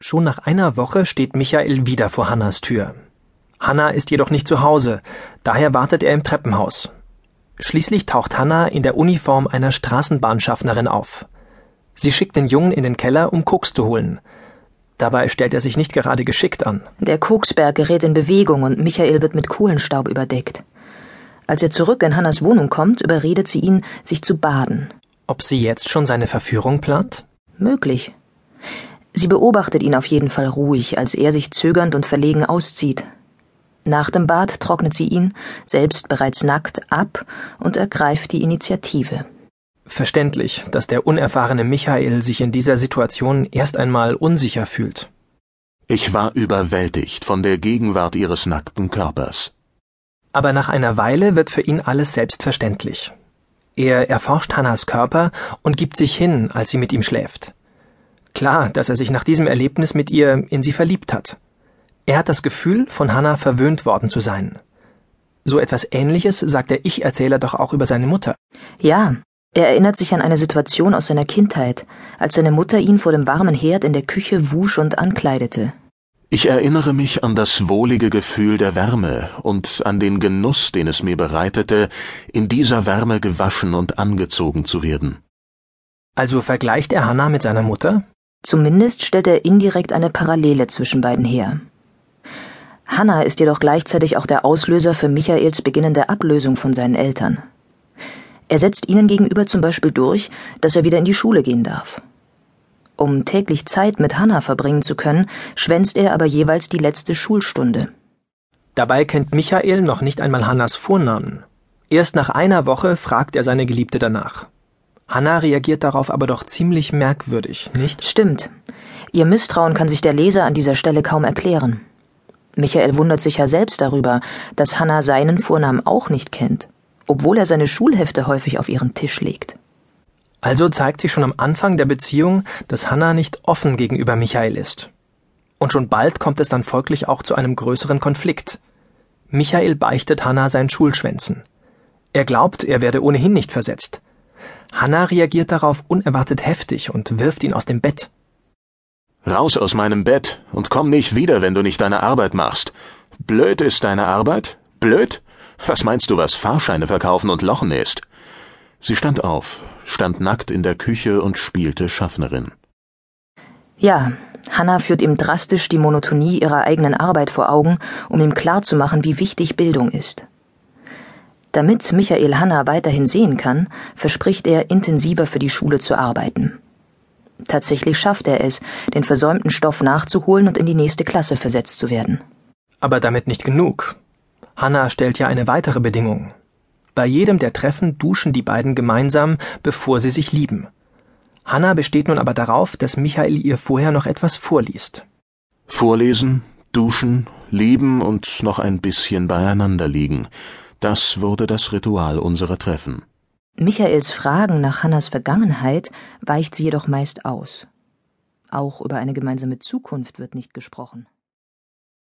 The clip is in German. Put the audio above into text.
Schon nach einer Woche steht Michael wieder vor Hannas Tür. Hanna ist jedoch nicht zu Hause, daher wartet er im Treppenhaus. Schließlich taucht Hanna in der Uniform einer Straßenbahnschaffnerin auf. Sie schickt den Jungen in den Keller, um Koks zu holen. Dabei stellt er sich nicht gerade geschickt an. Der Koksberg gerät in Bewegung und Michael wird mit Kohlenstaub überdeckt. Als er zurück in Hannas Wohnung kommt, überredet sie ihn, sich zu baden. Ob sie jetzt schon seine Verführung plant? Möglich. Sie beobachtet ihn auf jeden Fall ruhig, als er sich zögernd und verlegen auszieht. Nach dem Bad trocknet sie ihn, selbst bereits nackt, ab und ergreift die Initiative. Verständlich, dass der unerfahrene Michael sich in dieser Situation erst einmal unsicher fühlt. Ich war überwältigt von der Gegenwart ihres nackten Körpers. Aber nach einer Weile wird für ihn alles selbstverständlich. Er erforscht Hannas Körper und gibt sich hin, als sie mit ihm schläft. Klar, dass er sich nach diesem Erlebnis mit ihr in sie verliebt hat. Er hat das Gefühl, von Hannah verwöhnt worden zu sein. So etwas Ähnliches sagt der Ich-Erzähler doch auch über seine Mutter. Ja, er erinnert sich an eine Situation aus seiner Kindheit, als seine Mutter ihn vor dem warmen Herd in der Küche wusch und ankleidete. Ich erinnere mich an das wohlige Gefühl der Wärme und an den Genuss, den es mir bereitete, in dieser Wärme gewaschen und angezogen zu werden. Also vergleicht er Hannah mit seiner Mutter? Zumindest stellt er indirekt eine Parallele zwischen beiden her. Hannah ist jedoch gleichzeitig auch der Auslöser für Michaels beginnende Ablösung von seinen Eltern. Er setzt ihnen gegenüber zum Beispiel durch, dass er wieder in die Schule gehen darf. Um täglich Zeit mit Hannah verbringen zu können, schwänzt er aber jeweils die letzte Schulstunde. Dabei kennt Michael noch nicht einmal Hannas Vornamen. Erst nach einer Woche fragt er seine Geliebte danach. Hannah reagiert darauf aber doch ziemlich merkwürdig, nicht? Stimmt. Ihr Misstrauen kann sich der Leser an dieser Stelle kaum erklären. Michael wundert sich ja selbst darüber, dass Hannah seinen Vornamen auch nicht kennt, obwohl er seine Schulhefte häufig auf ihren Tisch legt. Also zeigt sich schon am Anfang der Beziehung, dass Hannah nicht offen gegenüber Michael ist. Und schon bald kommt es dann folglich auch zu einem größeren Konflikt. Michael beichtet Hannah sein Schulschwänzen. Er glaubt, er werde ohnehin nicht versetzt. Hannah reagiert darauf unerwartet heftig und wirft ihn aus dem Bett. Raus aus meinem Bett und komm nicht wieder, wenn du nicht deine Arbeit machst. Blöd ist deine Arbeit? Blöd? Was meinst du, was Fahrscheine verkaufen und Lochen ist? Sie stand auf, stand nackt in der Küche und spielte Schaffnerin. Ja, Hannah führt ihm drastisch die Monotonie ihrer eigenen Arbeit vor Augen, um ihm klarzumachen, wie wichtig Bildung ist. Damit Michael Hanna weiterhin sehen kann, verspricht er, intensiver für die Schule zu arbeiten. Tatsächlich schafft er es, den versäumten Stoff nachzuholen und in die nächste Klasse versetzt zu werden. Aber damit nicht genug. Hanna stellt ja eine weitere Bedingung. Bei jedem der Treffen duschen die beiden gemeinsam, bevor sie sich lieben. Hanna besteht nun aber darauf, dass Michael ihr vorher noch etwas vorliest. Vorlesen, duschen, lieben und noch ein bisschen beieinander liegen. Das wurde das Ritual unserer Treffen. Michaels Fragen nach Hannas Vergangenheit weicht sie jedoch meist aus. Auch über eine gemeinsame Zukunft wird nicht gesprochen.